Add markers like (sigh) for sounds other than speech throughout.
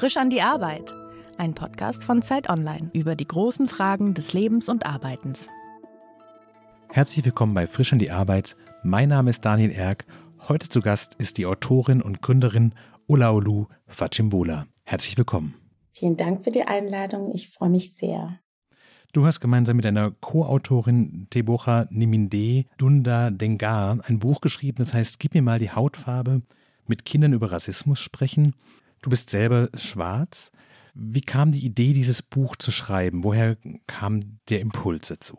Frisch an die Arbeit. Ein Podcast von Zeit Online über die großen Fragen des Lebens und Arbeitens. Herzlich willkommen bei Frisch an die Arbeit. Mein Name ist Daniel Erck. Heute zu Gast ist die Autorin und Gründerin Olaolu Fachimbola. Herzlich willkommen. Vielen Dank für die Einladung. Ich freue mich sehr. Du hast gemeinsam mit deiner Co-Autorin Tebocha Niminde Dunda Dengar ein Buch geschrieben, das heißt Gib mir mal die Hautfarbe, mit Kindern über Rassismus sprechen. Du bist selber schwarz. Wie kam die Idee, dieses Buch zu schreiben? Woher kam der Impuls dazu?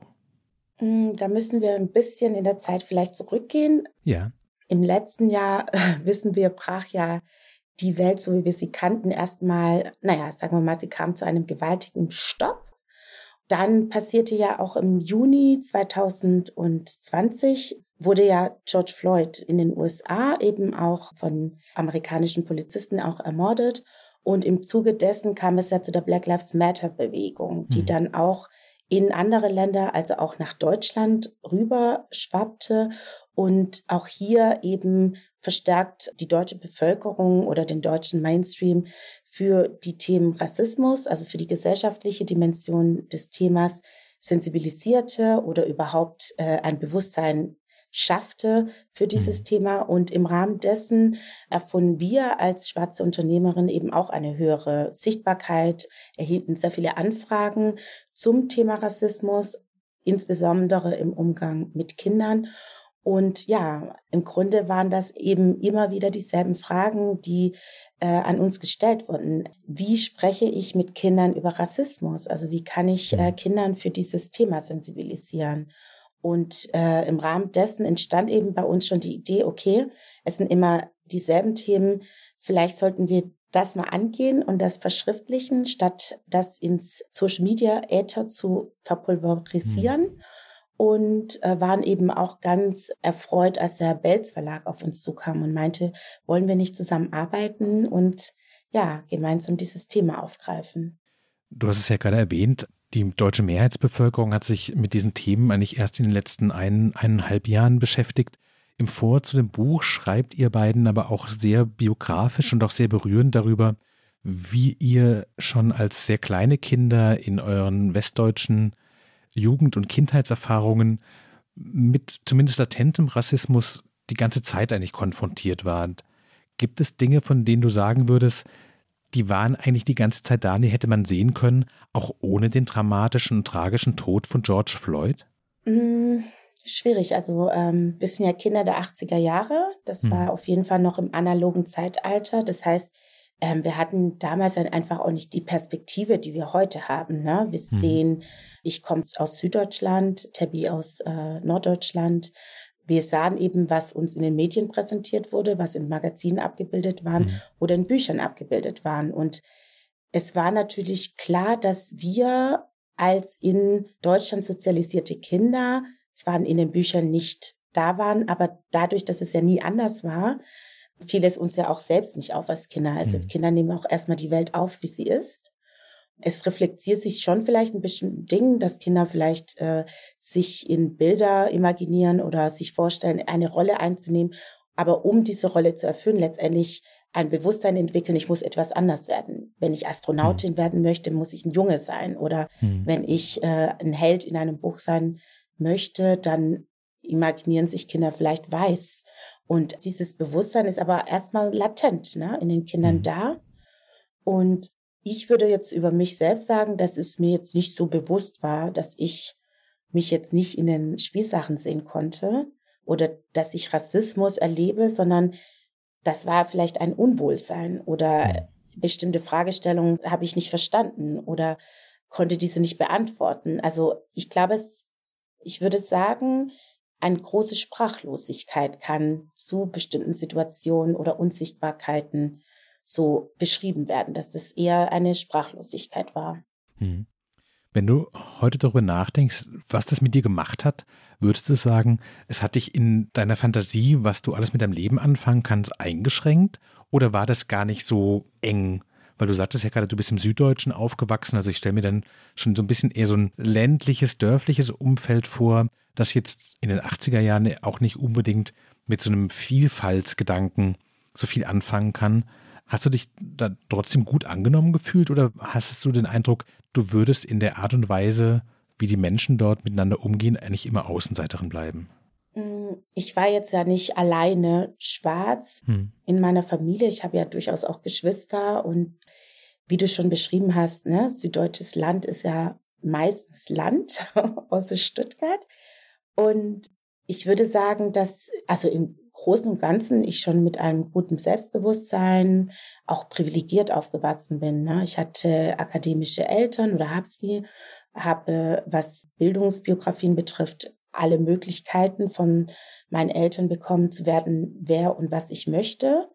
Mm, da müssen wir ein bisschen in der Zeit vielleicht zurückgehen. Ja. Im letzten Jahr, (laughs) wissen wir, brach ja die Welt, so wie wir sie kannten, erstmal, naja, sagen wir mal, sie kam zu einem gewaltigen Stopp. Dann passierte ja auch im Juni 2020 wurde ja George Floyd in den USA eben auch von amerikanischen Polizisten auch ermordet. Und im Zuge dessen kam es ja zu der Black Lives Matter Bewegung, die mhm. dann auch in andere Länder, also auch nach Deutschland rüber schwappte und auch hier eben verstärkt die deutsche Bevölkerung oder den deutschen Mainstream für die Themen Rassismus, also für die gesellschaftliche Dimension des Themas sensibilisierte oder überhaupt äh, ein Bewusstsein schaffte für dieses mhm. Thema. Und im Rahmen dessen erfunden wir als schwarze Unternehmerin eben auch eine höhere Sichtbarkeit, erhielten sehr viele Anfragen zum Thema Rassismus, insbesondere im Umgang mit Kindern. Und ja, im Grunde waren das eben immer wieder dieselben Fragen, die äh, an uns gestellt wurden. Wie spreche ich mit Kindern über Rassismus? Also wie kann ich äh, mhm. Kindern für dieses Thema sensibilisieren? Und äh, im Rahmen dessen entstand eben bei uns schon die Idee, okay, es sind immer dieselben Themen, vielleicht sollten wir das mal angehen und das verschriftlichen, statt das ins Social Media Äther zu verpulverisieren. Mhm. Und äh, waren eben auch ganz erfreut, als der Belz Verlag auf uns zukam und meinte, wollen wir nicht zusammenarbeiten und ja, gemeinsam dieses Thema aufgreifen. Du hast es ja gerade erwähnt, die deutsche Mehrheitsbevölkerung hat sich mit diesen Themen eigentlich erst in den letzten ein, eineinhalb Jahren beschäftigt. Im Vor zu dem Buch schreibt ihr beiden aber auch sehr biografisch und auch sehr berührend darüber, wie ihr schon als sehr kleine Kinder in euren westdeutschen Jugend- und Kindheitserfahrungen mit zumindest latentem Rassismus die ganze Zeit eigentlich konfrontiert wart. Gibt es Dinge, von denen du sagen würdest, die waren eigentlich die ganze Zeit da, die hätte man sehen können, auch ohne den dramatischen und tragischen Tod von George Floyd? Mm, schwierig. Also ähm, wir sind ja Kinder der 80er Jahre. Das hm. war auf jeden Fall noch im analogen Zeitalter. Das heißt, ähm, wir hatten damals dann einfach auch nicht die Perspektive, die wir heute haben. Ne? Wir hm. sehen, ich komme aus Süddeutschland, Tabby aus äh, Norddeutschland wir sahen eben, was uns in den Medien präsentiert wurde, was in Magazinen abgebildet waren mhm. oder in Büchern abgebildet waren. Und es war natürlich klar, dass wir als in Deutschland sozialisierte Kinder zwar in den Büchern nicht da waren, aber dadurch, dass es ja nie anders war, fiel es uns ja auch selbst nicht auf als Kinder. Also mhm. Kinder nehmen auch erstmal die Welt auf, wie sie ist es reflektiert sich schon vielleicht ein bestimmten Dingen, dass Kinder vielleicht äh, sich in Bilder imaginieren oder sich vorstellen, eine Rolle einzunehmen. Aber um diese Rolle zu erfüllen, letztendlich ein Bewusstsein entwickeln, ich muss etwas anders werden. Wenn ich Astronautin mhm. werden möchte, muss ich ein Junge sein. Oder mhm. wenn ich äh, ein Held in einem Buch sein möchte, dann imaginieren sich Kinder vielleicht weiß. Und dieses Bewusstsein ist aber erstmal latent ne, in den Kindern mhm. da. Und ich würde jetzt über mich selbst sagen, dass es mir jetzt nicht so bewusst war, dass ich mich jetzt nicht in den Spielsachen sehen konnte oder dass ich Rassismus erlebe, sondern das war vielleicht ein Unwohlsein oder bestimmte Fragestellungen habe ich nicht verstanden oder konnte diese nicht beantworten. Also ich glaube, es, ich würde sagen, eine große Sprachlosigkeit kann zu bestimmten Situationen oder Unsichtbarkeiten so beschrieben werden, dass das eher eine Sprachlosigkeit war. Hm. Wenn du heute darüber nachdenkst, was das mit dir gemacht hat, würdest du sagen, es hat dich in deiner Fantasie, was du alles mit deinem Leben anfangen kannst, eingeschränkt? Oder war das gar nicht so eng? Weil du sagtest ja gerade, du bist im Süddeutschen aufgewachsen. Also ich stelle mir dann schon so ein bisschen eher so ein ländliches, dörfliches Umfeld vor, das jetzt in den 80er Jahren auch nicht unbedingt mit so einem Vielfaltsgedanken so viel anfangen kann. Hast du dich da trotzdem gut angenommen gefühlt oder hast du den Eindruck, du würdest in der Art und Weise, wie die Menschen dort miteinander umgehen, eigentlich immer Außenseiterin bleiben? Mm, ich war jetzt ja nicht alleine schwarz hm. in meiner Familie. Ich habe ja durchaus auch Geschwister und wie du schon beschrieben hast, ne, süddeutsches Land ist ja meistens Land, (laughs) außer Stuttgart. Und ich würde sagen, dass, also im Großen und Ganzen ich schon mit einem guten Selbstbewusstsein auch privilegiert aufgewachsen bin. Ne? Ich hatte akademische Eltern oder habe sie, habe, was Bildungsbiografien betrifft, alle Möglichkeiten von meinen Eltern bekommen zu werden, wer und was ich möchte,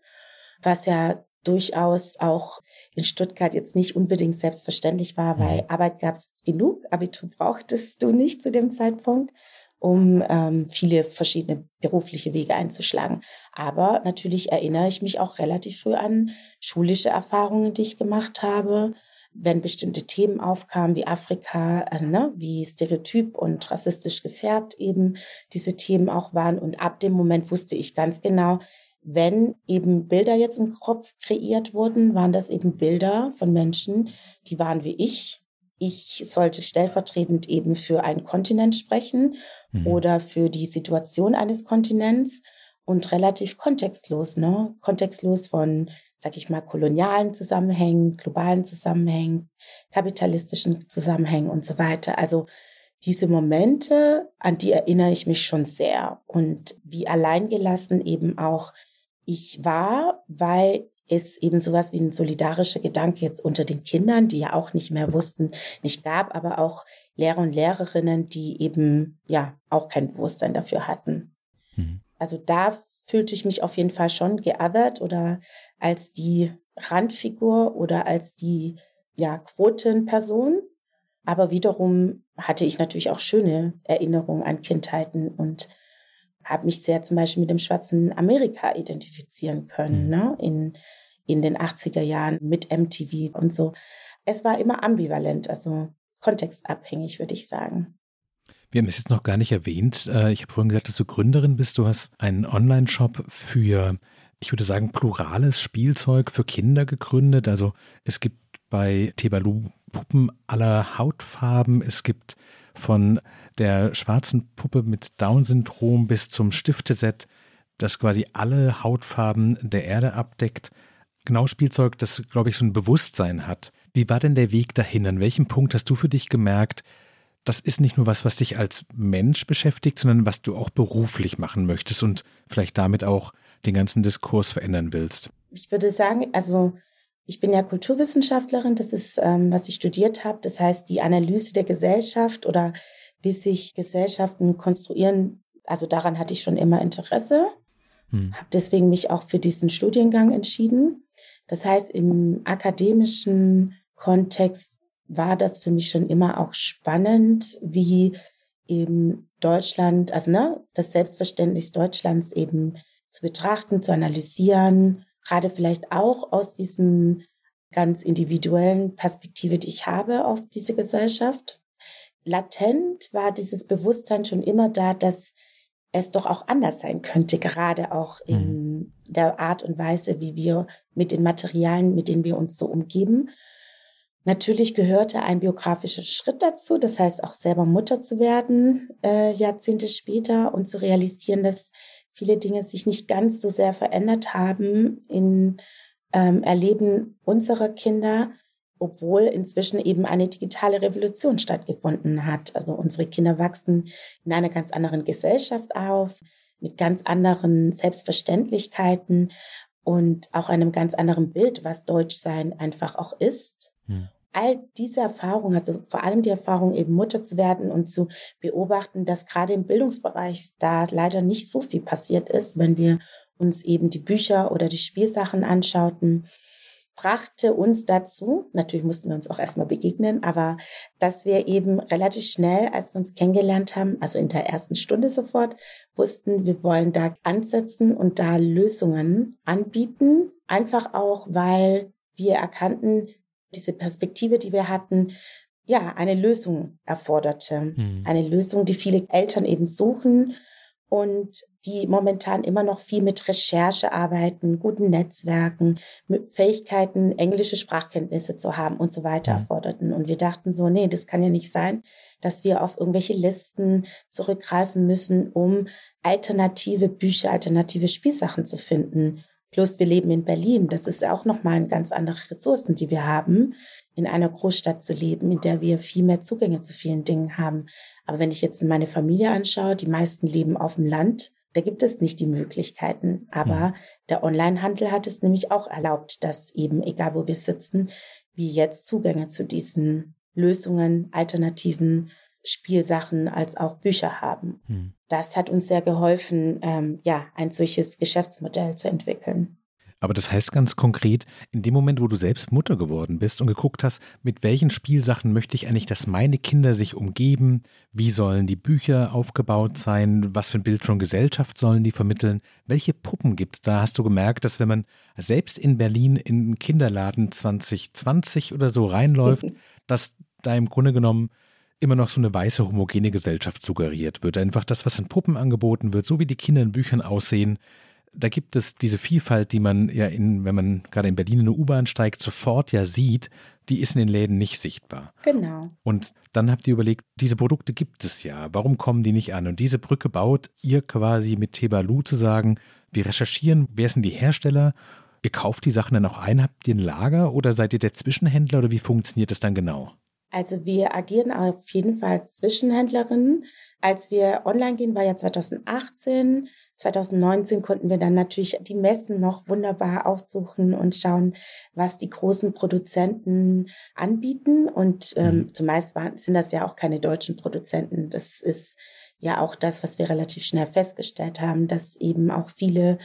was ja durchaus auch in Stuttgart jetzt nicht unbedingt selbstverständlich war, weil mhm. Arbeit gab es genug, Abitur brauchtest du nicht zu dem Zeitpunkt um ähm, viele verschiedene berufliche Wege einzuschlagen. Aber natürlich erinnere ich mich auch relativ früh an schulische Erfahrungen, die ich gemacht habe, wenn bestimmte Themen aufkamen wie Afrika, äh, ne, wie stereotyp und rassistisch gefärbt eben diese Themen auch waren. Und ab dem Moment wusste ich ganz genau, wenn eben Bilder jetzt im Kopf kreiert wurden, waren das eben Bilder von Menschen, die waren wie ich, ich sollte stellvertretend eben für einen Kontinent sprechen mhm. oder für die Situation eines Kontinents und relativ kontextlos, ne? Kontextlos von, sag ich mal, kolonialen Zusammenhängen, globalen Zusammenhängen, kapitalistischen Zusammenhängen und so weiter. Also diese Momente, an die erinnere ich mich schon sehr und wie alleingelassen eben auch ich war, weil es eben sowas wie ein solidarischer Gedanke jetzt unter den Kindern, die ja auch nicht mehr wussten, nicht gab, aber auch Lehrer und Lehrerinnen, die eben ja auch kein Bewusstsein dafür hatten. Mhm. Also da fühlte ich mich auf jeden Fall schon geothert oder als die Randfigur oder als die ja Quotenperson. Aber wiederum hatte ich natürlich auch schöne Erinnerungen an Kindheiten und habe mich sehr zum Beispiel mit dem schwarzen Amerika identifizieren können, mhm. ne? in, in den 80er Jahren mit MTV und so. Es war immer ambivalent, also kontextabhängig, würde ich sagen. Wir haben es jetzt noch gar nicht erwähnt. Äh, ich habe vorhin gesagt, dass du Gründerin bist. Du hast einen Online-Shop für, ich würde sagen, plurales Spielzeug für Kinder gegründet. Also es gibt bei Tebalu Puppen aller Hautfarben. Es gibt von der schwarzen Puppe mit Down-Syndrom bis zum Stifteset, das quasi alle Hautfarben der Erde abdeckt. Genau Spielzeug, das, glaube ich, so ein Bewusstsein hat. Wie war denn der Weg dahin? An welchem Punkt hast du für dich gemerkt, das ist nicht nur was, was dich als Mensch beschäftigt, sondern was du auch beruflich machen möchtest und vielleicht damit auch den ganzen Diskurs verändern willst? Ich würde sagen, also ich bin ja Kulturwissenschaftlerin, das ist, ähm, was ich studiert habe. Das heißt, die Analyse der Gesellschaft oder wie sich Gesellschaften konstruieren, also daran hatte ich schon immer Interesse. Hm. Habe deswegen mich auch für diesen Studiengang entschieden. Das heißt, im akademischen Kontext war das für mich schon immer auch spannend, wie eben Deutschland, also ne, das Selbstverständnis Deutschlands eben zu betrachten, zu analysieren, gerade vielleicht auch aus diesen ganz individuellen Perspektive, die ich habe auf diese Gesellschaft latent war dieses Bewusstsein schon immer da, dass es doch auch anders sein könnte, gerade auch in mhm. der Art und Weise, wie wir mit den Materialien, mit denen wir uns so umgeben. Natürlich gehörte ein biografischer Schritt dazu, das heißt auch selber Mutter zu werden, äh, Jahrzehnte später und zu realisieren, dass viele Dinge sich nicht ganz so sehr verändert haben im ähm, Erleben unserer Kinder, obwohl inzwischen eben eine digitale Revolution stattgefunden hat. Also unsere Kinder wachsen in einer ganz anderen Gesellschaft auf, mit ganz anderen Selbstverständlichkeiten und auch einem ganz anderen Bild, was Deutschsein einfach auch ist. Hm. All diese Erfahrungen, also vor allem die Erfahrung, eben Mutter zu werden und zu beobachten, dass gerade im Bildungsbereich da leider nicht so viel passiert ist, wenn wir uns eben die Bücher oder die Spielsachen anschauten, brachte uns dazu, natürlich mussten wir uns auch erstmal begegnen, aber dass wir eben relativ schnell, als wir uns kennengelernt haben, also in der ersten Stunde sofort, wussten, wir wollen da ansetzen und da Lösungen anbieten. Einfach auch, weil wir erkannten, diese Perspektive, die wir hatten, ja, eine Lösung erforderte. Mhm. Eine Lösung, die viele Eltern eben suchen und die momentan immer noch viel mit Recherche arbeiten, guten Netzwerken, mit Fähigkeiten, englische Sprachkenntnisse zu haben und so weiter mhm. erforderten. Und wir dachten so, nee, das kann ja nicht sein, dass wir auf irgendwelche Listen zurückgreifen müssen, um alternative Bücher, alternative Spielsachen zu finden. Plus wir leben in Berlin. Das ist auch nochmal ganz andere Ressourcen, die wir haben, in einer Großstadt zu leben, in der wir viel mehr Zugänge zu vielen Dingen haben. Aber wenn ich jetzt meine Familie anschaue, die meisten leben auf dem Land, da gibt es nicht die Möglichkeiten. Aber mhm. der Onlinehandel hat es nämlich auch erlaubt, dass eben, egal wo wir sitzen, wir jetzt Zugänge zu diesen Lösungen, alternativen Spielsachen als auch Bücher haben. Mhm. Das hat uns sehr geholfen, ähm, ja, ein solches Geschäftsmodell zu entwickeln. Aber das heißt ganz konkret, in dem Moment, wo du selbst Mutter geworden bist und geguckt hast, mit welchen Spielsachen möchte ich eigentlich, dass meine Kinder sich umgeben, wie sollen die Bücher aufgebaut sein, was für ein Bild von Gesellschaft sollen die vermitteln, welche Puppen gibt es da, hast du gemerkt, dass wenn man selbst in Berlin in einen Kinderladen 2020 oder so reinläuft, (laughs) dass da im Grunde genommen immer noch so eine weiße homogene Gesellschaft suggeriert wird. Einfach das, was in Puppen angeboten wird, so wie die Kinder in Büchern aussehen, da gibt es diese Vielfalt, die man ja in, wenn man gerade in Berlin in eine U-Bahn steigt, sofort ja sieht, die ist in den Läden nicht sichtbar. Genau. Und dann habt ihr überlegt, diese Produkte gibt es ja, warum kommen die nicht an? Und diese Brücke baut ihr quasi mit Tebalu zu sagen, wir recherchieren, wer sind die Hersteller, ihr kauft die Sachen dann auch ein, habt ihr ein Lager oder seid ihr der Zwischenhändler oder wie funktioniert das dann genau? Also wir agieren auf jeden Fall als Zwischenhändlerin. Als wir online gehen, war ja 2018. 2019 konnten wir dann natürlich die Messen noch wunderbar aufsuchen und schauen, was die großen Produzenten anbieten. Und ähm, mhm. zumeist waren, sind das ja auch keine deutschen Produzenten. Das ist ja auch das, was wir relativ schnell festgestellt haben, dass eben auch viele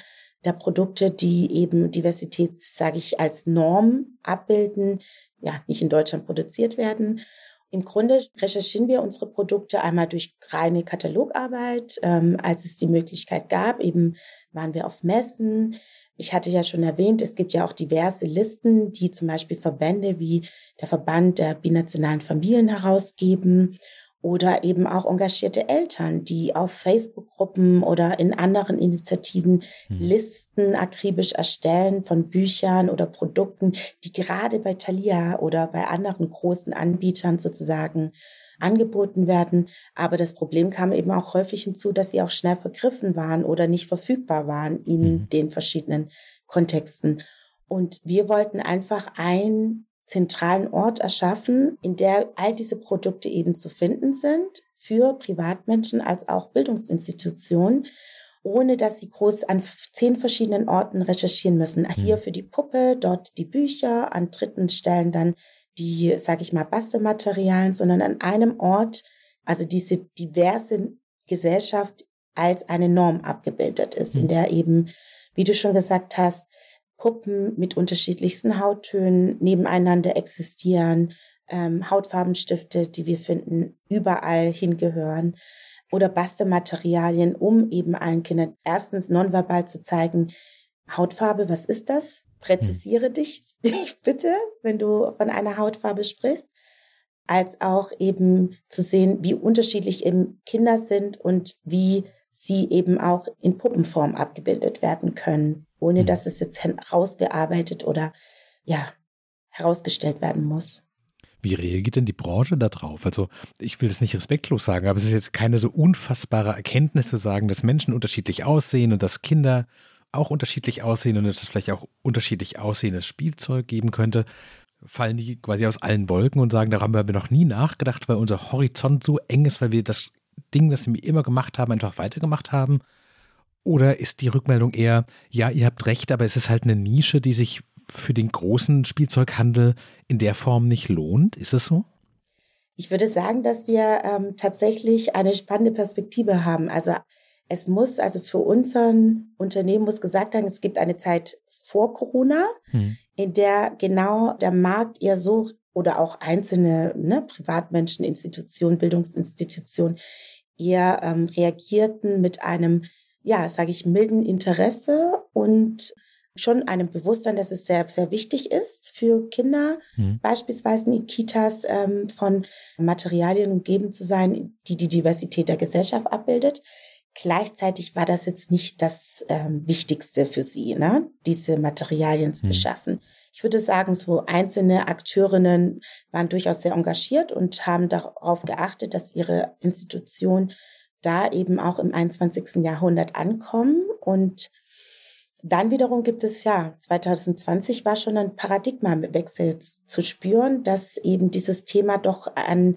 der Produkte, die eben Diversität, sage ich, als Norm abbilden, ja, nicht in Deutschland produziert werden. Im Grunde recherchieren wir unsere Produkte einmal durch reine Katalogarbeit, ähm, als es die Möglichkeit gab. Eben waren wir auf Messen. Ich hatte ja schon erwähnt, es gibt ja auch diverse Listen, die zum Beispiel Verbände wie der Verband der binationalen Familien herausgeben oder eben auch engagierte Eltern, die auf Facebook-Gruppen oder in anderen Initiativen mhm. Listen akribisch erstellen von Büchern oder Produkten, die gerade bei Thalia oder bei anderen großen Anbietern sozusagen angeboten werden. Aber das Problem kam eben auch häufig hinzu, dass sie auch schnell vergriffen waren oder nicht verfügbar waren in mhm. den verschiedenen Kontexten. Und wir wollten einfach ein zentralen Ort erschaffen, in der all diese Produkte eben zu finden sind für Privatmenschen als auch Bildungsinstitutionen, ohne dass sie groß an zehn verschiedenen Orten recherchieren müssen. Mhm. Hier für die Puppe, dort die Bücher, an dritten Stellen dann die, sage ich mal, Bastelmaterialien, sondern an einem Ort, also diese diverse Gesellschaft als eine Norm abgebildet ist, in mhm. der eben, wie du schon gesagt hast, Puppen mit unterschiedlichsten Hauttönen nebeneinander existieren, ähm, Hautfarbenstifte, die wir finden, überall hingehören oder Bastelmaterialien, um eben allen Kindern erstens nonverbal zu zeigen, Hautfarbe, was ist das? Präzisiere hm. dich, (laughs) dich bitte, wenn du von einer Hautfarbe sprichst, als auch eben zu sehen, wie unterschiedlich eben Kinder sind und wie sie eben auch in Puppenform abgebildet werden können ohne mhm. dass es jetzt herausgearbeitet oder ja, herausgestellt werden muss. Wie reagiert denn die Branche darauf? Also ich will das nicht respektlos sagen, aber es ist jetzt keine so unfassbare Erkenntnis zu sagen, dass Menschen unterschiedlich aussehen und dass Kinder auch unterschiedlich aussehen und dass es vielleicht auch unterschiedlich aussehendes Spielzeug geben könnte. Fallen die quasi aus allen Wolken und sagen, da haben wir noch nie nachgedacht, weil unser Horizont so eng ist, weil wir das Ding, das wir immer gemacht haben, einfach weitergemacht haben. Oder ist die Rückmeldung eher, ja, ihr habt recht, aber es ist halt eine Nische, die sich für den großen Spielzeughandel in der Form nicht lohnt? Ist es so? Ich würde sagen, dass wir ähm, tatsächlich eine spannende Perspektive haben. Also es muss, also für unseren Unternehmen muss gesagt werden, es gibt eine Zeit vor Corona, hm. in der genau der Markt eher so oder auch einzelne ne, Privatmenschen, Institutionen, Bildungsinstitutionen eher ähm, reagierten mit einem ja, sage ich, milden Interesse und schon einem Bewusstsein, dass es sehr, sehr wichtig ist für Kinder, mhm. beispielsweise in Kitas ähm, von Materialien umgeben zu sein, die die Diversität der Gesellschaft abbildet. Gleichzeitig war das jetzt nicht das ähm, Wichtigste für sie, ne? diese Materialien zu hm. beschaffen. Ich würde sagen, so einzelne Akteurinnen waren durchaus sehr engagiert und haben darauf geachtet, dass ihre Institution da eben auch im 21. Jahrhundert ankommen. Und dann wiederum gibt es ja, 2020 war schon ein Paradigmawechsel zu spüren, dass eben dieses Thema doch an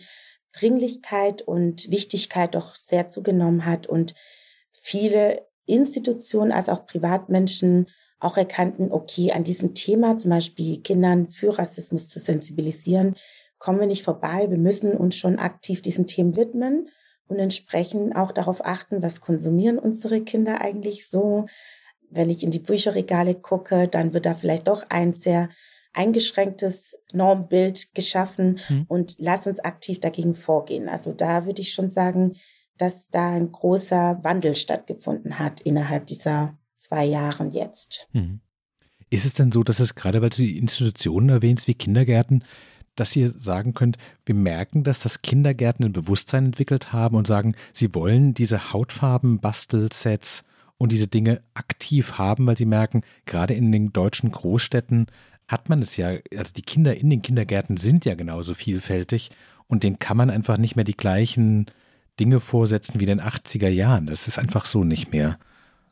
Dringlichkeit und Wichtigkeit doch sehr zugenommen hat und viele Institutionen als auch Privatmenschen auch erkannten, okay, an diesem Thema, zum Beispiel Kindern für Rassismus zu sensibilisieren, kommen wir nicht vorbei. Wir müssen uns schon aktiv diesen Themen widmen und entsprechend auch darauf achten, was konsumieren unsere Kinder eigentlich so. Wenn ich in die Bücherregale gucke, dann wird da vielleicht doch ein sehr eingeschränktes Normbild geschaffen mhm. und lass uns aktiv dagegen vorgehen. Also da würde ich schon sagen, dass da ein großer Wandel stattgefunden hat innerhalb dieser zwei Jahren jetzt. Mhm. Ist es denn so, dass es gerade, weil du die Institutionen erwähnst, wie Kindergärten, dass ihr sagen könnt, wir merken, dass das Kindergärten ein Bewusstsein entwickelt haben und sagen, sie wollen diese Hautfarben, Bastelsets und diese Dinge aktiv haben, weil sie merken, gerade in den deutschen Großstädten hat man es ja, also die Kinder in den Kindergärten sind ja genauso vielfältig und denen kann man einfach nicht mehr die gleichen Dinge vorsetzen wie in den 80er Jahren. Das ist einfach so nicht mehr.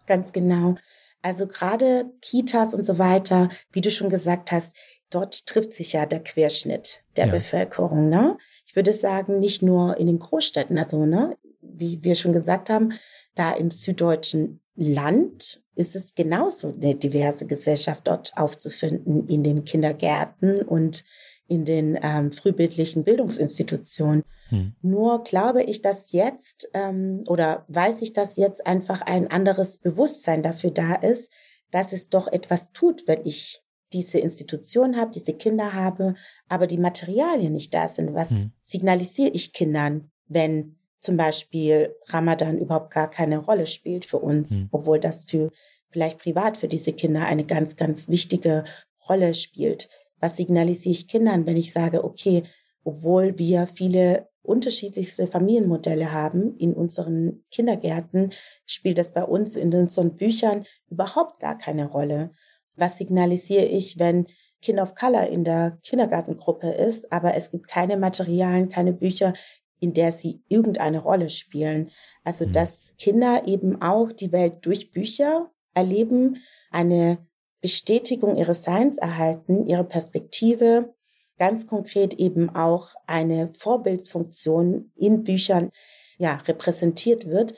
Ganz genau. Also gerade Kitas und so weiter, wie du schon gesagt hast, dort trifft sich ja der Querschnitt der ja. Bevölkerung. Ne? Ich würde sagen, nicht nur in den Großstädten, also ne, wie wir schon gesagt haben, da im süddeutschen Land ist es genauso eine diverse Gesellschaft dort aufzufinden in den Kindergärten und in den ähm, frühbildlichen Bildungsinstitutionen. Hm. Nur glaube ich, dass jetzt ähm, oder weiß ich, dass jetzt einfach ein anderes Bewusstsein dafür da ist, dass es doch etwas tut, wenn ich diese Institution habe, diese Kinder habe, aber die Materialien nicht da sind. Was hm. signalisiere ich Kindern, wenn zum Beispiel Ramadan überhaupt gar keine Rolle spielt für uns, hm. obwohl das für vielleicht privat für diese Kinder eine ganz, ganz wichtige Rolle spielt. Was signalisiere ich Kindern, wenn ich sage, okay, obwohl wir viele unterschiedlichste Familienmodelle haben in unseren Kindergärten, spielt das bei uns in unseren Büchern überhaupt gar keine Rolle. Was signalisiere ich, wenn Kind of Color in der Kindergartengruppe ist, aber es gibt keine Materialien, keine Bücher, in der sie irgendeine Rolle spielen. Also, mhm. dass Kinder eben auch die Welt durch Bücher erleben, eine Bestätigung ihres Seins erhalten, ihre Perspektive, ganz konkret eben auch eine Vorbildsfunktion in Büchern ja, repräsentiert wird.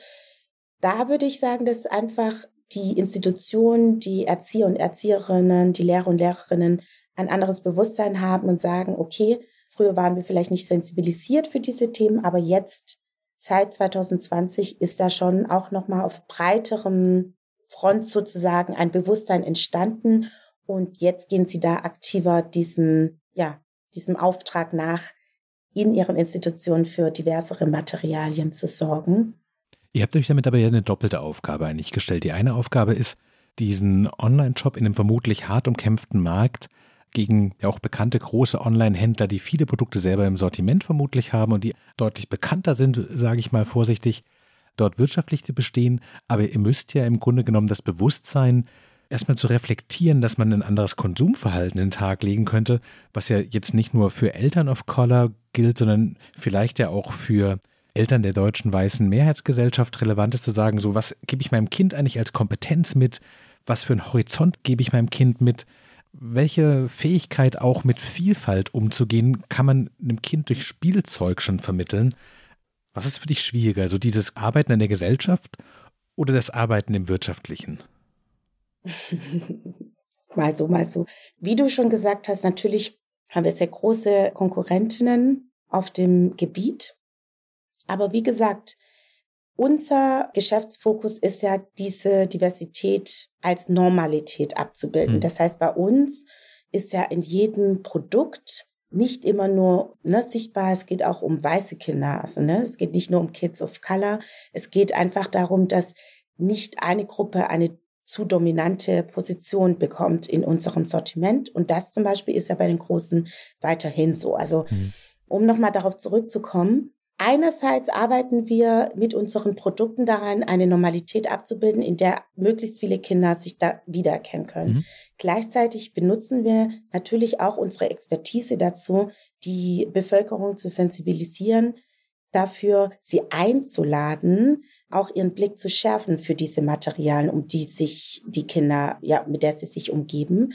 Da würde ich sagen, dass einfach die Institutionen, die Erzieher und Erzieherinnen, die Lehrer und Lehrerinnen ein anderes Bewusstsein haben und sagen, okay, früher waren wir vielleicht nicht sensibilisiert für diese Themen, aber jetzt seit 2020 ist da schon auch noch mal auf breiterem Front sozusagen ein Bewusstsein entstanden und jetzt gehen sie da aktiver diesem ja diesem Auftrag nach, in ihren Institutionen für diversere Materialien zu sorgen. Ihr habt euch damit aber ja eine doppelte Aufgabe eigentlich gestellt. Die eine Aufgabe ist, diesen Online-Shop in einem vermutlich hart umkämpften Markt gegen ja auch bekannte große Online-Händler, die viele Produkte selber im Sortiment vermutlich haben und die deutlich bekannter sind, sage ich mal vorsichtig, dort wirtschaftlich zu bestehen. Aber ihr müsst ja im Grunde genommen das Bewusstsein erstmal zu reflektieren, dass man ein anderes Konsumverhalten in den Tag legen könnte, was ja jetzt nicht nur für Eltern of Color gilt, sondern vielleicht ja auch für Eltern der deutschen weißen Mehrheitsgesellschaft relevant ist, zu sagen, so was gebe ich meinem Kind eigentlich als Kompetenz mit, was für einen Horizont gebe ich meinem Kind mit, welche Fähigkeit auch mit Vielfalt umzugehen, kann man einem Kind durch Spielzeug schon vermitteln. Was ist für dich schwieriger, so dieses Arbeiten in der Gesellschaft oder das Arbeiten im Wirtschaftlichen? (laughs) mal so, mal so. Wie du schon gesagt hast, natürlich haben wir sehr große Konkurrentinnen auf dem Gebiet. Aber wie gesagt, unser Geschäftsfokus ist ja, diese Diversität als Normalität abzubilden. Mhm. Das heißt, bei uns ist ja in jedem Produkt nicht immer nur ne, sichtbar, es geht auch um weiße Kinder. Also ne, es geht nicht nur um Kids of Color. Es geht einfach darum, dass nicht eine Gruppe eine zu dominante Position bekommt in unserem Sortiment. Und das zum Beispiel ist ja bei den Großen weiterhin so. Also mhm. um nochmal darauf zurückzukommen, Einerseits arbeiten wir mit unseren Produkten daran, eine Normalität abzubilden, in der möglichst viele Kinder sich da wiedererkennen können. Mhm. Gleichzeitig benutzen wir natürlich auch unsere Expertise dazu, die Bevölkerung zu sensibilisieren, dafür sie einzuladen, auch ihren Blick zu schärfen für diese Materialien, um die sich die Kinder, ja, mit der sie sich umgeben.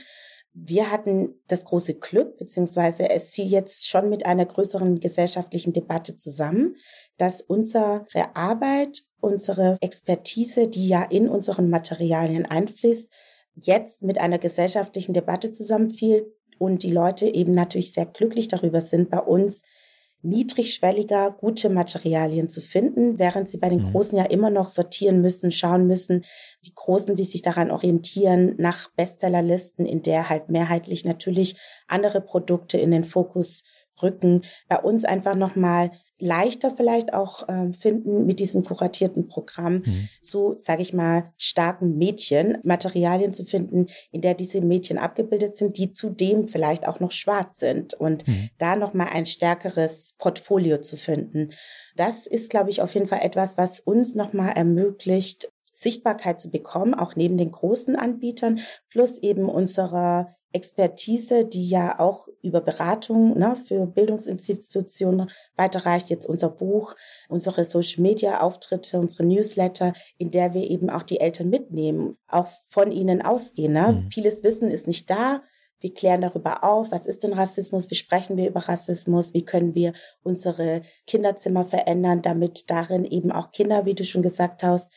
Wir hatten das große Glück, beziehungsweise es fiel jetzt schon mit einer größeren gesellschaftlichen Debatte zusammen, dass unsere Arbeit, unsere Expertise, die ja in unseren Materialien einfließt, jetzt mit einer gesellschaftlichen Debatte zusammenfiel und die Leute eben natürlich sehr glücklich darüber sind, bei uns niedrigschwelliger gute Materialien zu finden, während sie bei den mhm. Großen ja immer noch sortieren müssen, schauen müssen. Die Großen, die sich daran orientieren, nach Bestsellerlisten, in der halt mehrheitlich natürlich andere Produkte in den Fokus rücken. Bei uns einfach nochmal leichter vielleicht auch äh, finden mit diesem kuratierten Programm mhm. zu, sage ich mal, starken Mädchen, Materialien zu finden, in der diese Mädchen abgebildet sind, die zudem vielleicht auch noch schwarz sind und mhm. da nochmal ein stärkeres Portfolio zu finden. Das ist, glaube ich, auf jeden Fall etwas, was uns nochmal ermöglicht, Sichtbarkeit zu bekommen, auch neben den großen Anbietern, plus eben unserer Expertise, die ja auch über Beratung ne, für Bildungsinstitutionen weiterreicht. Jetzt unser Buch, unsere Social-Media-Auftritte, unsere Newsletter, in der wir eben auch die Eltern mitnehmen, auch von ihnen ausgehen. Ne? Mhm. Vieles Wissen ist nicht da. Wir klären darüber auf, was ist denn Rassismus, wie sprechen wir über Rassismus, wie können wir unsere Kinderzimmer verändern, damit darin eben auch Kinder, wie du schon gesagt hast,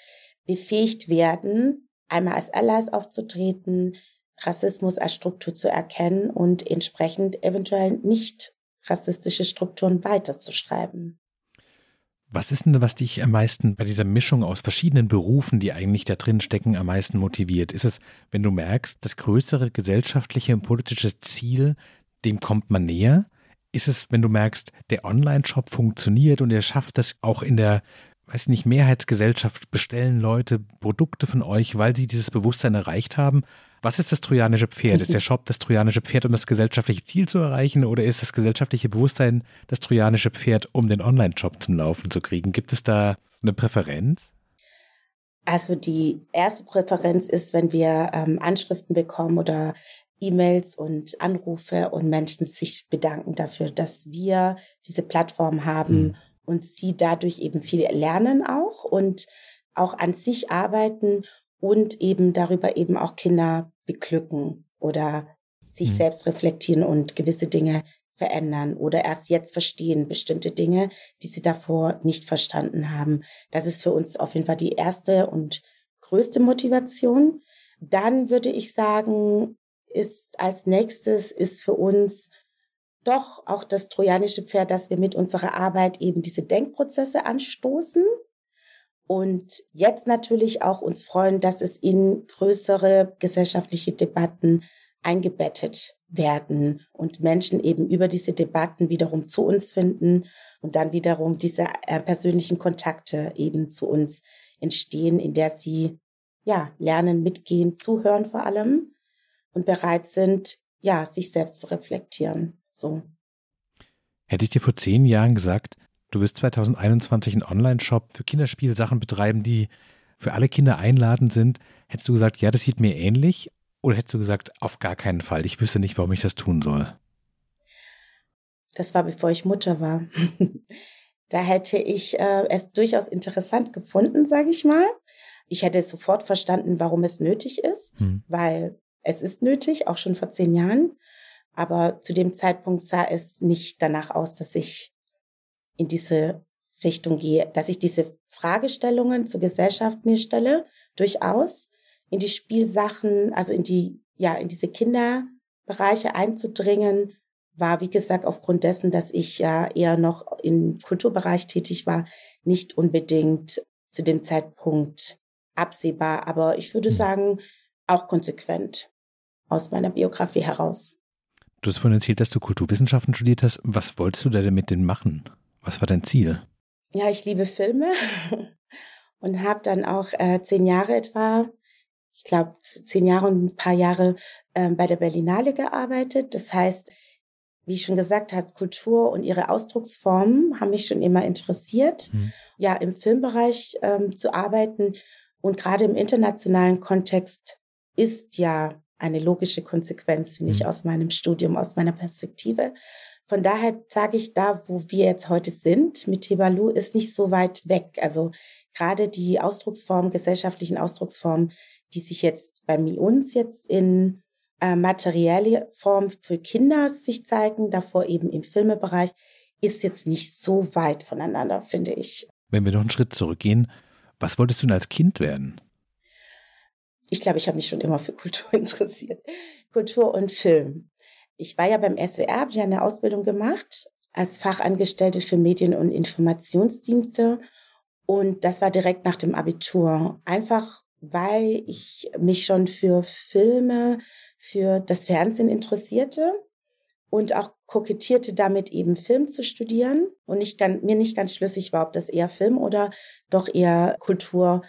befähigt werden, einmal als Allies aufzutreten, Rassismus als Struktur zu erkennen und entsprechend eventuell nicht rassistische Strukturen weiterzuschreiben. Was ist denn, was dich am meisten bei dieser Mischung aus verschiedenen Berufen, die eigentlich da drin stecken, am meisten motiviert? Ist es, wenn du merkst, das größere gesellschaftliche und politische Ziel, dem kommt man näher? Ist es, wenn du merkst, der Online-Shop funktioniert und er schafft das auch in der weiß nicht, Mehrheitsgesellschaft bestellen Leute Produkte von euch, weil sie dieses Bewusstsein erreicht haben. Was ist das trojanische Pferd? Ist der (laughs) Shop das trojanische Pferd, um das gesellschaftliche Ziel zu erreichen? Oder ist das gesellschaftliche Bewusstsein das trojanische Pferd, um den Online-Shop zum Laufen zu kriegen? Gibt es da eine Präferenz? Also die erste Präferenz ist, wenn wir ähm, Anschriften bekommen oder E-Mails und Anrufe und Menschen sich bedanken dafür, dass wir diese Plattform haben hm. und sie dadurch eben viel lernen auch und auch an sich arbeiten und eben darüber eben auch Kinder beglücken oder sich mhm. selbst reflektieren und gewisse Dinge verändern oder erst jetzt verstehen bestimmte Dinge, die sie davor nicht verstanden haben. Das ist für uns auf jeden Fall die erste und größte Motivation. Dann würde ich sagen, ist als nächstes ist für uns doch auch das trojanische Pferd, dass wir mit unserer Arbeit eben diese Denkprozesse anstoßen und jetzt natürlich auch uns freuen, dass es in größere gesellschaftliche Debatten eingebettet werden und Menschen eben über diese Debatten wiederum zu uns finden und dann wiederum diese äh, persönlichen Kontakte eben zu uns entstehen, in der sie ja lernen, mitgehen, zuhören vor allem und bereit sind, ja, sich selbst zu reflektieren. So. Hätte ich dir vor zehn Jahren gesagt, Du wirst 2021 einen Online-Shop für Kinderspielsachen betreiben, die für alle Kinder einladend sind. Hättest du gesagt, ja, das sieht mir ähnlich? Oder hättest du gesagt, auf gar keinen Fall, ich wüsste nicht, warum ich das tun soll? Das war bevor ich Mutter war. (laughs) da hätte ich äh, es durchaus interessant gefunden, sage ich mal. Ich hätte sofort verstanden, warum es nötig ist, hm. weil es ist nötig, auch schon vor zehn Jahren. Aber zu dem Zeitpunkt sah es nicht danach aus, dass ich in diese Richtung gehe, dass ich diese Fragestellungen zur Gesellschaft mir stelle, durchaus in die Spielsachen, also in die, ja, in diese Kinderbereiche einzudringen, war, wie gesagt, aufgrund dessen, dass ich ja eher noch im Kulturbereich tätig war, nicht unbedingt zu dem Zeitpunkt absehbar, aber ich würde hm. sagen, auch konsequent aus meiner Biografie heraus. Du hast vorhin erzählt, dass du Kulturwissenschaften studiert hast. Was wolltest du da denn mit denen machen? Was war dein Ziel? Ja, ich liebe Filme (laughs) und habe dann auch äh, zehn Jahre etwa, ich glaube zehn Jahre und ein paar Jahre äh, bei der Berlinale gearbeitet. Das heißt, wie ich schon gesagt habe, Kultur und ihre Ausdrucksformen haben mich schon immer interessiert. Mhm. Ja, im Filmbereich ähm, zu arbeiten und gerade im internationalen Kontext ist ja eine logische Konsequenz, finde mhm. ich, aus meinem Studium, aus meiner Perspektive. Von daher sage ich, da, wo wir jetzt heute sind, mit Tebalu, ist nicht so weit weg. Also gerade die Ausdrucksformen, gesellschaftlichen Ausdrucksformen, die sich jetzt bei uns jetzt in äh, materielle Form für Kinder sich zeigen, davor eben im Filmebereich, ist jetzt nicht so weit voneinander, finde ich. Wenn wir noch einen Schritt zurückgehen, was wolltest du denn als Kind werden? Ich glaube, ich habe mich schon immer für Kultur (laughs) interessiert. Kultur und Film. Ich war ja beim SWR, habe ja eine Ausbildung gemacht als Fachangestellte für Medien- und Informationsdienste. Und das war direkt nach dem Abitur. Einfach weil ich mich schon für Filme, für das Fernsehen interessierte und auch kokettierte damit eben Film zu studieren und nicht mir nicht ganz schlüssig war, ob das eher Film oder doch eher Kultur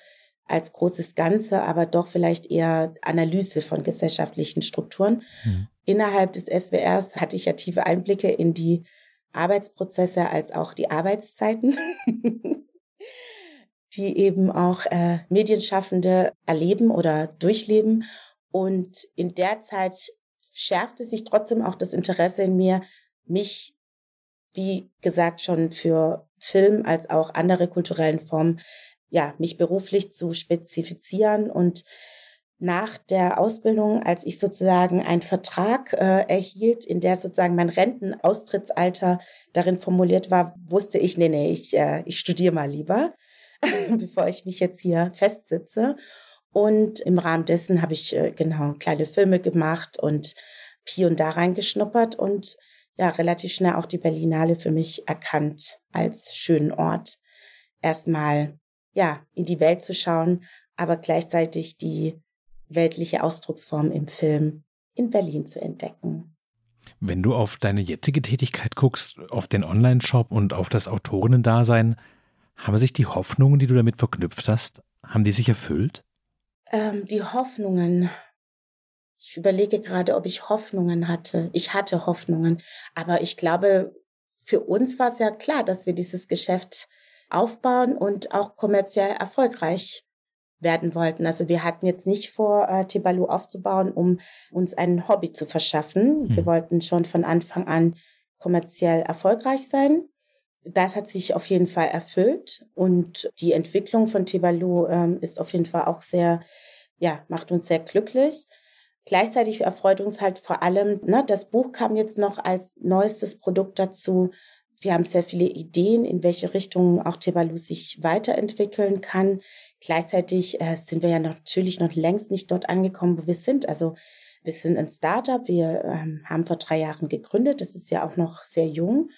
als großes Ganze, aber doch vielleicht eher Analyse von gesellschaftlichen Strukturen. Mhm. Innerhalb des SWRs hatte ich ja tiefe Einblicke in die Arbeitsprozesse als auch die Arbeitszeiten, (laughs) die eben auch äh, Medienschaffende erleben oder durchleben. Und in der Zeit schärfte sich trotzdem auch das Interesse in mir, mich, wie gesagt, schon für Film als auch andere kulturellen Formen, ja, mich beruflich zu spezifizieren und nach der Ausbildung, als ich sozusagen einen Vertrag äh, erhielt, in der sozusagen mein Rentenaustrittsalter darin formuliert war, wusste ich, nee, nee, ich, äh, ich studiere mal lieber, (laughs) bevor ich mich jetzt hier festsitze. Und im Rahmen dessen habe ich äh, genau kleine Filme gemacht und hier und da reingeschnuppert und ja, relativ schnell auch die Berlinale für mich erkannt als schönen Ort. Erstmal, ja, in die Welt zu schauen, aber gleichzeitig die weltliche Ausdrucksform im Film in Berlin zu entdecken. Wenn du auf deine jetzige Tätigkeit guckst, auf den Online-Shop und auf das Autorinnen-Dasein, haben sich die Hoffnungen, die du damit verknüpft hast, haben die sich erfüllt? Ähm, die Hoffnungen. Ich überlege gerade, ob ich Hoffnungen hatte. Ich hatte Hoffnungen. Aber ich glaube, für uns war es ja klar, dass wir dieses Geschäft aufbauen und auch kommerziell erfolgreich werden wollten. Also wir hatten jetzt nicht vor, äh, Tebalu aufzubauen, um uns ein Hobby zu verschaffen. Hm. Wir wollten schon von Anfang an kommerziell erfolgreich sein das hat sich auf jeden Fall erfüllt und die Entwicklung von Tebalu ähm, ist auf jeden Fall auch sehr, ja, macht uns sehr glücklich. Gleichzeitig erfreut uns halt vor allem, ne, das Buch kam jetzt noch als neuestes Produkt dazu. Wir haben sehr viele Ideen, in welche Richtung auch Tebalu sich weiterentwickeln kann. Gleichzeitig äh, sind wir ja natürlich noch längst nicht dort angekommen, wo wir sind. Also wir sind ein Startup, wir ähm, haben vor drei Jahren gegründet, das ist ja auch noch sehr jung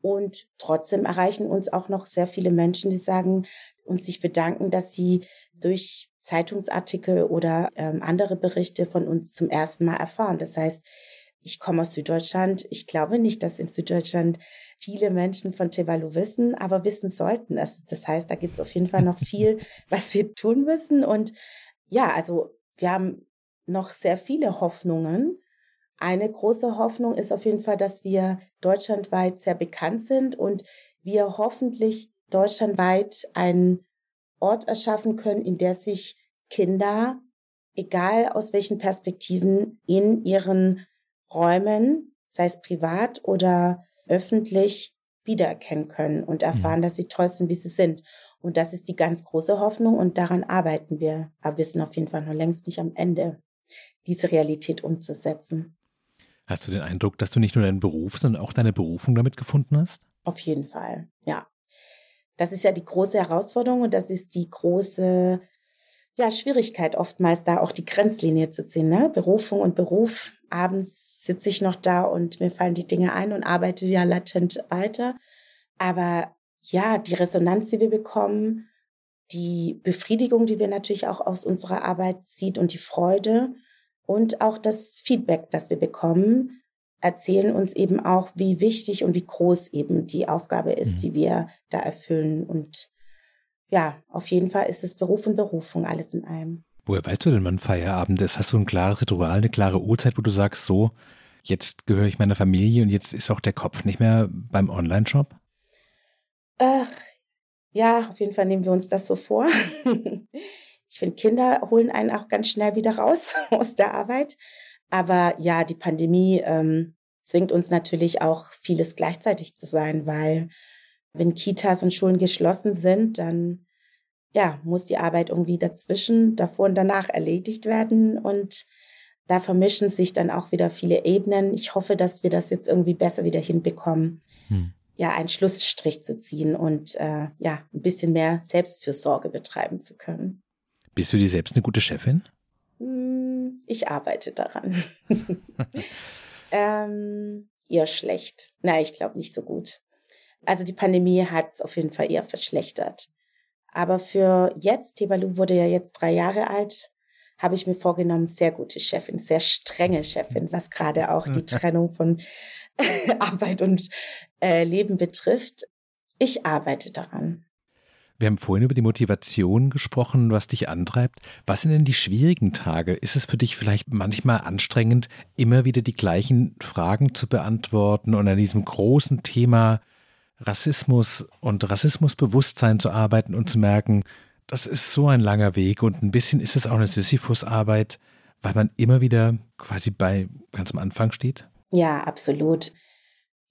und trotzdem erreichen uns auch noch sehr viele Menschen, die sagen und sich bedanken, dass sie durch Zeitungsartikel oder ähm, andere Berichte von uns zum ersten Mal erfahren. Das heißt, ich komme aus Süddeutschland. Ich glaube nicht, dass in Süddeutschland viele Menschen von Tevalu wissen, aber wissen sollten. Das, das heißt, da gibt es auf jeden Fall noch (laughs) viel, was wir tun müssen. Und ja, also wir haben noch sehr viele Hoffnungen, eine große Hoffnung ist auf jeden Fall, dass wir deutschlandweit sehr bekannt sind und wir hoffentlich deutschlandweit einen Ort erschaffen können, in der sich Kinder, egal aus welchen Perspektiven, in ihren Räumen, sei es privat oder öffentlich, wiedererkennen können und mhm. erfahren, dass sie toll sind, wie sie sind. Und das ist die ganz große Hoffnung und daran arbeiten wir. Aber wir sind auf jeden Fall noch längst nicht am Ende, diese Realität umzusetzen. Hast du den Eindruck, dass du nicht nur deinen Beruf, sondern auch deine Berufung damit gefunden hast? Auf jeden Fall, ja. Das ist ja die große Herausforderung und das ist die große ja, Schwierigkeit oftmals, da auch die Grenzlinie zu ziehen. Ne? Berufung und Beruf. Abends sitze ich noch da und mir fallen die Dinge ein und arbeite ja latent weiter. Aber ja, die Resonanz, die wir bekommen, die Befriedigung, die wir natürlich auch aus unserer Arbeit zieht und die Freude, und auch das Feedback, das wir bekommen, erzählen uns eben auch, wie wichtig und wie groß eben die Aufgabe ist, mhm. die wir da erfüllen. Und ja, auf jeden Fall ist es Beruf und Berufung, alles in einem. Woher weißt du denn, wann Feierabend ist? Hast du ein klares Ritual, eine klare Uhrzeit, wo du sagst, so, jetzt gehöre ich meiner Familie und jetzt ist auch der Kopf nicht mehr beim Online-Shop? Ach, ja, auf jeden Fall nehmen wir uns das so vor. (laughs) ich finde, Kinder holen einen auch ganz schnell wieder raus (laughs) aus der Arbeit. Aber ja, die Pandemie ähm, zwingt uns natürlich auch vieles gleichzeitig zu sein, weil wenn Kitas und Schulen geschlossen sind, dann ja, muss die Arbeit irgendwie dazwischen, davor und danach erledigt werden. Und da vermischen sich dann auch wieder viele Ebenen. Ich hoffe, dass wir das jetzt irgendwie besser wieder hinbekommen, hm. ja, einen Schlussstrich zu ziehen und äh, ja, ein bisschen mehr Selbstfürsorge betreiben zu können. Bist du dir selbst eine gute Chefin? Hm, ich arbeite daran. (laughs) (laughs) ähm, eher schlecht. Nein, ich glaube nicht so gut. Also die Pandemie hat es auf jeden Fall eher verschlechtert. Aber für jetzt, Tebalu wurde ja jetzt drei Jahre alt, habe ich mir vorgenommen, sehr gute Chefin, sehr strenge Chefin, was gerade auch die (laughs) Trennung von (laughs) Arbeit und äh, Leben betrifft. Ich arbeite daran. Wir haben vorhin über die Motivation gesprochen, was dich antreibt. Was sind denn die schwierigen Tage? Ist es für dich vielleicht manchmal anstrengend, immer wieder die gleichen Fragen zu beantworten und an diesem großen Thema Rassismus und Rassismusbewusstsein zu arbeiten und zu merken, das ist so ein langer Weg und ein bisschen ist es auch eine Sisyphus-Arbeit, weil man immer wieder quasi bei ganz am Anfang steht? Ja, absolut.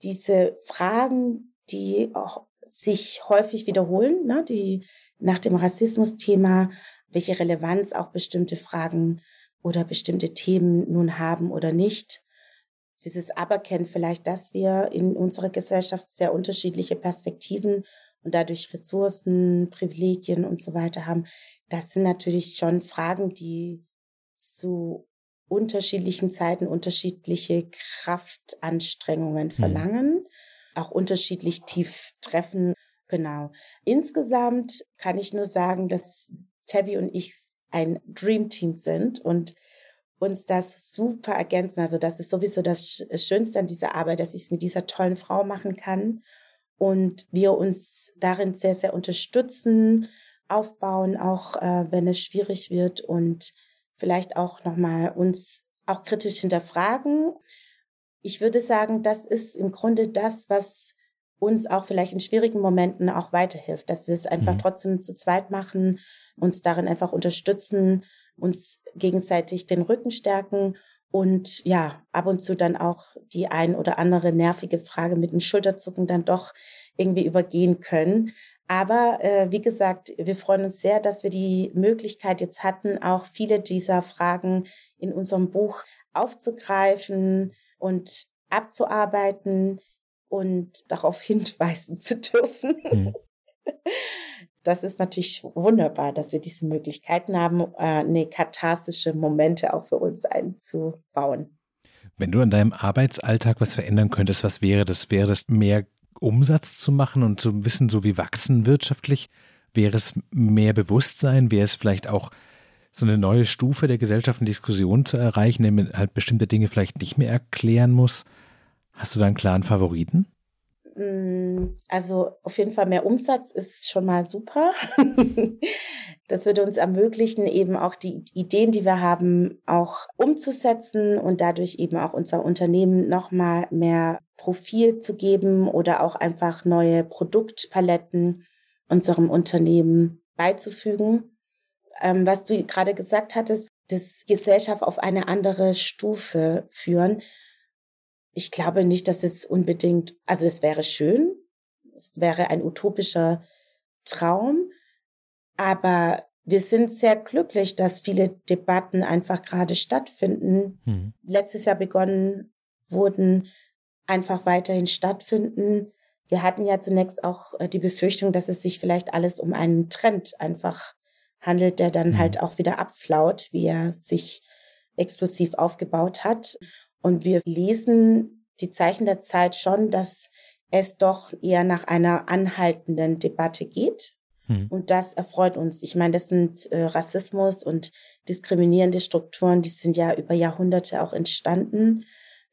Diese Fragen, die auch sich häufig wiederholen, ne, die nach dem Rassismus-Thema, welche Relevanz auch bestimmte Fragen oder bestimmte Themen nun haben oder nicht. Dieses Aberkennen vielleicht, dass wir in unserer Gesellschaft sehr unterschiedliche Perspektiven und dadurch Ressourcen, Privilegien und so weiter haben, das sind natürlich schon Fragen, die zu unterschiedlichen Zeiten unterschiedliche Kraftanstrengungen mhm. verlangen, mhm. auch unterschiedlich tief treffen. Genau. Insgesamt kann ich nur sagen, dass Tabby und ich ein Dream Team sind und uns das super ergänzen. Also das ist sowieso das Schönste an dieser Arbeit, dass ich es mit dieser tollen Frau machen kann und wir uns darin sehr, sehr unterstützen, aufbauen, auch äh, wenn es schwierig wird und vielleicht auch nochmal uns auch kritisch hinterfragen. Ich würde sagen, das ist im Grunde das, was uns auch vielleicht in schwierigen Momenten auch weiterhilft, dass wir es einfach mhm. trotzdem zu zweit machen, uns darin einfach unterstützen, uns gegenseitig den Rücken stärken und ja, ab und zu dann auch die ein oder andere nervige Frage mit dem Schulterzucken dann doch irgendwie übergehen können. Aber äh, wie gesagt, wir freuen uns sehr, dass wir die Möglichkeit jetzt hatten, auch viele dieser Fragen in unserem Buch aufzugreifen und abzuarbeiten und darauf (laughs) hinweisen zu dürfen. Mhm. (laughs) Das ist natürlich wunderbar, dass wir diese Möglichkeiten haben, äh, eine katharsische Momente auch für uns einzubauen. Wenn du an deinem Arbeitsalltag was verändern könntest, was wäre das? Wäre das mehr Umsatz zu machen und zu wissen, so wie wachsen wirtschaftlich? Wäre es mehr Bewusstsein? Wäre es vielleicht auch so eine neue Stufe der Gesellschaft und Diskussion zu erreichen, indem man halt bestimmte Dinge vielleicht nicht mehr erklären muss? Hast du da einen klaren Favoriten? Mm, also auf jeden Fall mehr Umsatz ist schon mal super. (laughs) das würde uns ermöglichen, eben auch die Ideen, die wir haben, auch umzusetzen und dadurch eben auch unser Unternehmen nochmal mehr Profil zu geben oder auch einfach neue Produktpaletten unserem Unternehmen beizufügen. Ähm, was du gerade gesagt hattest, das Gesellschaft auf eine andere Stufe führen ich glaube nicht, dass es unbedingt, also es wäre schön, es wäre ein utopischer Traum, aber wir sind sehr glücklich, dass viele Debatten einfach gerade stattfinden. Mhm. Letztes Jahr begonnen wurden, einfach weiterhin stattfinden. Wir hatten ja zunächst auch äh, die Befürchtung, dass es sich vielleicht alles um einen Trend einfach handelt, der dann mhm. halt auch wieder abflaut, wie er sich explosiv aufgebaut hat. Und wir lesen die Zeichen der Zeit schon, dass es doch eher nach einer anhaltenden Debatte geht. Hm. Und das erfreut uns. Ich meine, das sind äh, Rassismus und diskriminierende Strukturen, die sind ja über Jahrhunderte auch entstanden.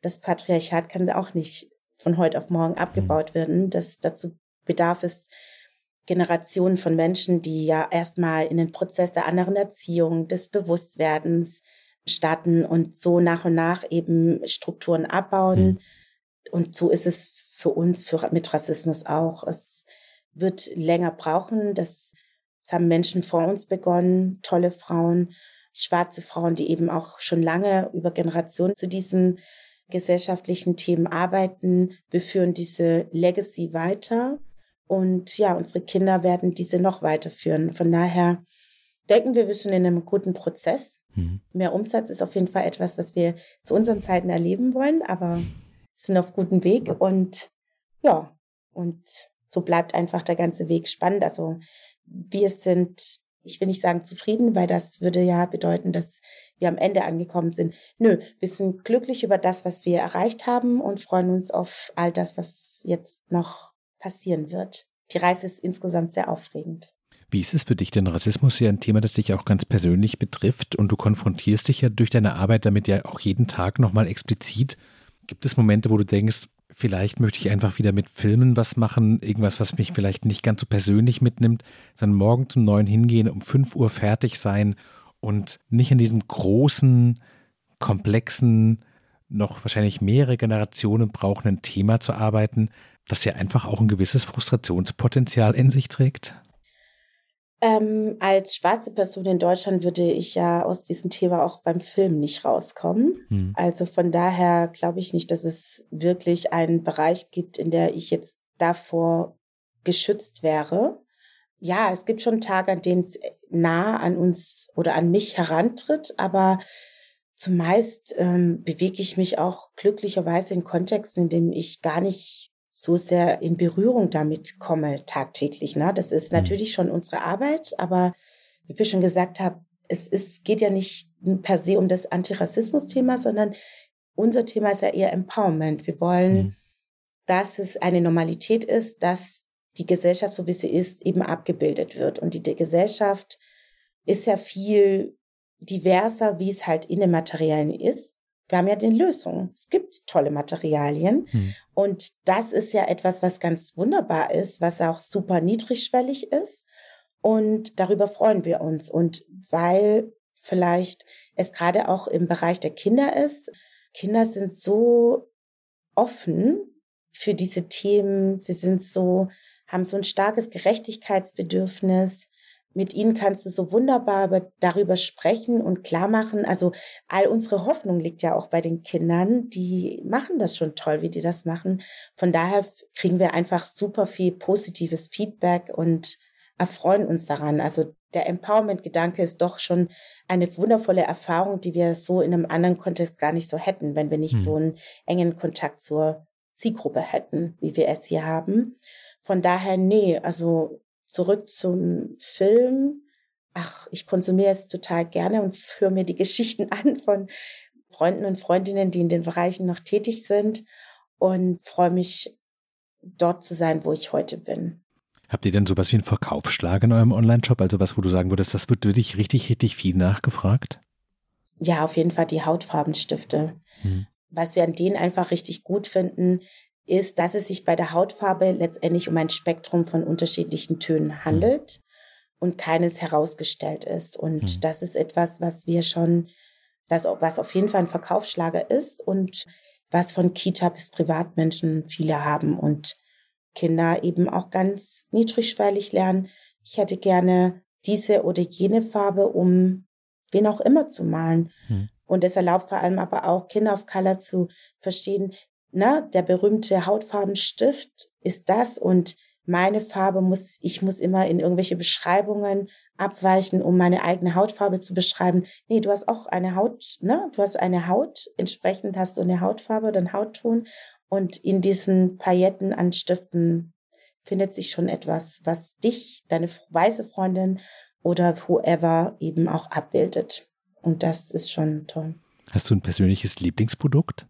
Das Patriarchat kann auch nicht von heute auf morgen abgebaut hm. werden. Das, dazu bedarf es Generationen von Menschen, die ja erstmal in den Prozess der anderen Erziehung, des Bewusstwerdens, starten und so nach und nach eben Strukturen abbauen. Mhm. Und so ist es für uns für, mit Rassismus auch. Es wird länger brauchen. Das, das haben Menschen vor uns begonnen, tolle Frauen, schwarze Frauen, die eben auch schon lange über Generationen zu diesen gesellschaftlichen Themen arbeiten. Wir führen diese Legacy weiter und ja, unsere Kinder werden diese noch weiterführen. Von daher denken wir, wir sind in einem guten Prozess. Mhm. Mehr Umsatz ist auf jeden Fall etwas, was wir zu unseren Zeiten erleben wollen, aber sind auf gutem Weg und ja, und so bleibt einfach der ganze Weg spannend. Also wir sind, ich will nicht sagen zufrieden, weil das würde ja bedeuten, dass wir am Ende angekommen sind. Nö, wir sind glücklich über das, was wir erreicht haben und freuen uns auf all das, was jetzt noch passieren wird. Die Reise ist insgesamt sehr aufregend. Wie ist es für dich? Denn Rassismus ist ja ein Thema, das dich auch ganz persönlich betrifft und du konfrontierst dich ja durch deine Arbeit damit ja auch jeden Tag nochmal explizit. Gibt es Momente, wo du denkst, vielleicht möchte ich einfach wieder mit Filmen was machen, irgendwas, was mich vielleicht nicht ganz so persönlich mitnimmt, sondern morgen zum Neuen hingehen, um 5 Uhr fertig sein und nicht in diesem großen, komplexen, noch wahrscheinlich mehrere Generationen brauchenden Thema zu arbeiten, das ja einfach auch ein gewisses Frustrationspotenzial in sich trägt? Ähm, als schwarze Person in Deutschland würde ich ja aus diesem Thema auch beim Film nicht rauskommen. Hm. Also von daher glaube ich nicht, dass es wirklich einen Bereich gibt, in der ich jetzt davor geschützt wäre. Ja, es gibt schon Tage, an denen es nah an uns oder an mich herantritt, aber zumeist ähm, bewege ich mich auch glücklicherweise in Kontexten, in denen ich gar nicht so sehr in Berührung damit komme tagtäglich. Ne? Das ist mhm. natürlich schon unsere Arbeit, aber wie wir schon gesagt haben, es ist, geht ja nicht per se um das Antirassismus-Thema, sondern unser Thema ist ja eher Empowerment. Wir wollen, mhm. dass es eine Normalität ist, dass die Gesellschaft, so wie sie ist, eben abgebildet wird. Und die, die Gesellschaft ist ja viel diverser, wie es halt in den Materialien ist wir haben ja den Lösungen. Es gibt tolle Materialien. Hm. Und das ist ja etwas, was ganz wunderbar ist, was auch super niedrigschwellig ist. Und darüber freuen wir uns. Und weil vielleicht es gerade auch im Bereich der Kinder ist, Kinder sind so offen für diese Themen. Sie sind so, haben so ein starkes Gerechtigkeitsbedürfnis mit ihnen kannst du so wunderbar darüber sprechen und klar machen. Also all unsere Hoffnung liegt ja auch bei den Kindern. Die machen das schon toll, wie die das machen. Von daher kriegen wir einfach super viel positives Feedback und erfreuen uns daran. Also der Empowerment-Gedanke ist doch schon eine wundervolle Erfahrung, die wir so in einem anderen Kontext gar nicht so hätten, wenn wir nicht hm. so einen engen Kontakt zur Zielgruppe hätten, wie wir es hier haben. Von daher, nee, also zurück zum Film. Ach, ich konsumiere es total gerne und höre mir die (laughs) Geschichten an von Freunden und Freundinnen, die in den Bereichen noch tätig sind und freue mich, dort zu sein, wo ich heute bin. Habt ihr denn sowas wie einen Verkaufsschlag in eurem Online-Shop? Also was, wo du sagen würdest, das wird wirklich richtig, richtig viel nachgefragt? Ja, auf jeden Fall die Hautfarbenstifte. Hm. Was wir an denen einfach richtig gut finden, ist, dass es sich bei der Hautfarbe letztendlich um ein Spektrum von unterschiedlichen Tönen mhm. handelt mhm. und keines herausgestellt ist. Und mhm. das ist etwas, was wir schon, das, was auf jeden Fall ein Verkaufsschlager ist und was von Kita bis Privatmenschen viele haben und Kinder eben auch ganz niedrigschwellig lernen. Ich hätte gerne diese oder jene Farbe, um wen auch immer zu malen. Mhm. Und es erlaubt vor allem aber auch Kinder of Color zu verstehen, ne, der berühmte Hautfarbenstift ist das und meine Farbe muss, ich muss immer in irgendwelche Beschreibungen abweichen, um meine eigene Hautfarbe zu beschreiben. Nee, du hast auch eine Haut, ne? Du hast eine Haut, entsprechend hast du eine Hautfarbe, den Hautton und in diesen Pailletten an Stiften findet sich schon etwas, was dich, deine weiße Freundin oder whoever eben auch abbildet. Und das ist schon toll. Hast du ein persönliches Lieblingsprodukt?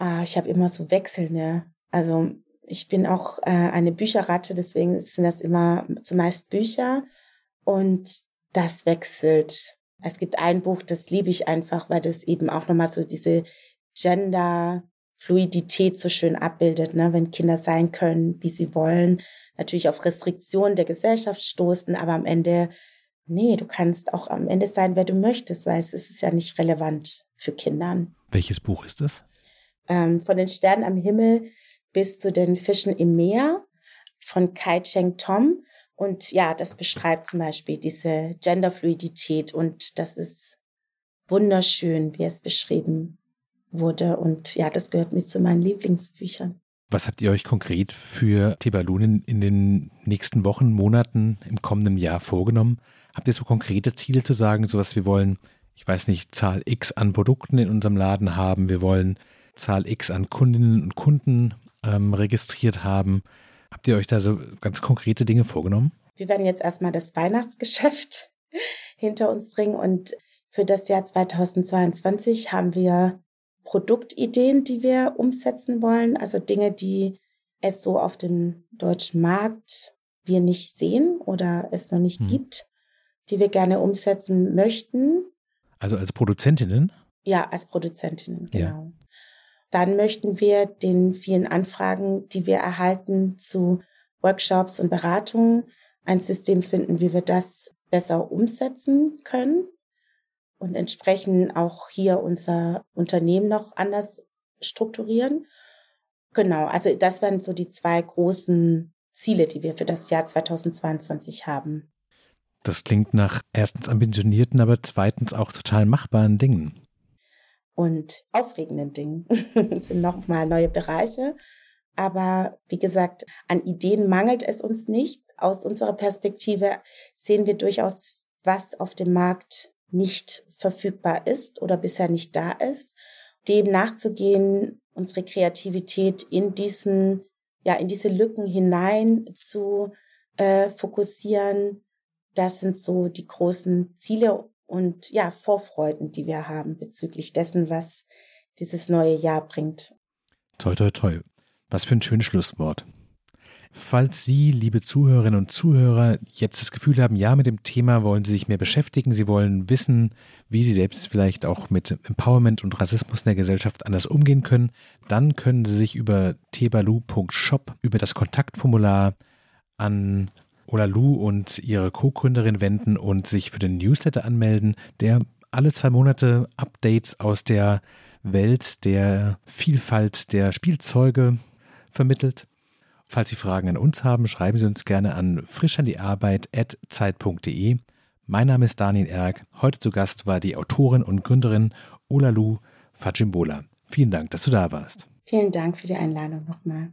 Ah, ich habe immer so wechselnde. Also ich bin auch äh, eine Bücherratte, deswegen sind das immer zumeist Bücher und das wechselt. Es gibt ein Buch, das liebe ich einfach, weil das eben auch nochmal so diese Gender-Fluidität so schön abbildet, ne? wenn Kinder sein können, wie sie wollen, natürlich auf Restriktionen der Gesellschaft stoßen, aber am Ende Nee, du kannst auch am Ende sein, wer du möchtest, weil es ist ja nicht relevant für Kinder. Welches Buch ist es? Ähm, von den Sternen am Himmel bis zu den Fischen im Meer von Kai Cheng Tom. Und ja, das beschreibt zum Beispiel diese Genderfluidität und das ist wunderschön, wie es beschrieben wurde. Und ja, das gehört mit zu meinen Lieblingsbüchern. Was habt ihr euch konkret für Tebalun in den nächsten Wochen, Monaten, im kommenden Jahr vorgenommen? Habt ihr so konkrete Ziele zu sagen, sowas, wir wollen, ich weiß nicht, Zahl X an Produkten in unserem Laden haben, wir wollen Zahl X an Kundinnen und Kunden ähm, registriert haben? Habt ihr euch da so ganz konkrete Dinge vorgenommen? Wir werden jetzt erstmal das Weihnachtsgeschäft (laughs) hinter uns bringen und für das Jahr 2022 haben wir Produktideen, die wir umsetzen wollen, also Dinge, die es so auf dem deutschen Markt wir nicht sehen oder es noch nicht hm. gibt, die wir gerne umsetzen möchten. Also als Produzentinnen? Ja, als Produzentinnen, genau. Ja. Dann möchten wir den vielen Anfragen, die wir erhalten zu Workshops und Beratungen, ein System finden, wie wir das besser umsetzen können und entsprechend auch hier unser Unternehmen noch anders strukturieren. Genau, also das wären so die zwei großen Ziele, die wir für das Jahr 2022 haben. Das klingt nach erstens ambitionierten, aber zweitens auch total machbaren Dingen. Und aufregenden Dingen. (laughs) das sind nochmal neue Bereiche. Aber wie gesagt, an Ideen mangelt es uns nicht. Aus unserer Perspektive sehen wir durchaus, was auf dem Markt nicht verfügbar ist oder bisher nicht da ist, dem nachzugehen, unsere Kreativität in diesen, ja, in diese Lücken hinein zu äh, fokussieren. Das sind so die großen Ziele und ja, Vorfreuden, die wir haben bezüglich dessen, was dieses neue Jahr bringt. Toi, toi, toi. Was für ein schönes Schlusswort. Falls Sie, liebe Zuhörerinnen und Zuhörer, jetzt das Gefühl haben, ja, mit dem Thema wollen Sie sich mehr beschäftigen, Sie wollen wissen, wie Sie selbst vielleicht auch mit Empowerment und Rassismus in der Gesellschaft anders umgehen können, dann können Sie sich über tebalu.shop, über das Kontaktformular an Olalu und ihre Co-Gründerin wenden und sich für den Newsletter anmelden, der alle zwei Monate Updates aus der Welt der Vielfalt der Spielzeuge vermittelt. Falls Sie Fragen an uns haben, schreiben Sie uns gerne an frischandiarbeit.zeit.de. Mein Name ist Daniel Erk. Heute zu Gast war die Autorin und Gründerin Olalu Fajimbola. Vielen Dank, dass du da warst. Vielen Dank für die Einladung nochmal.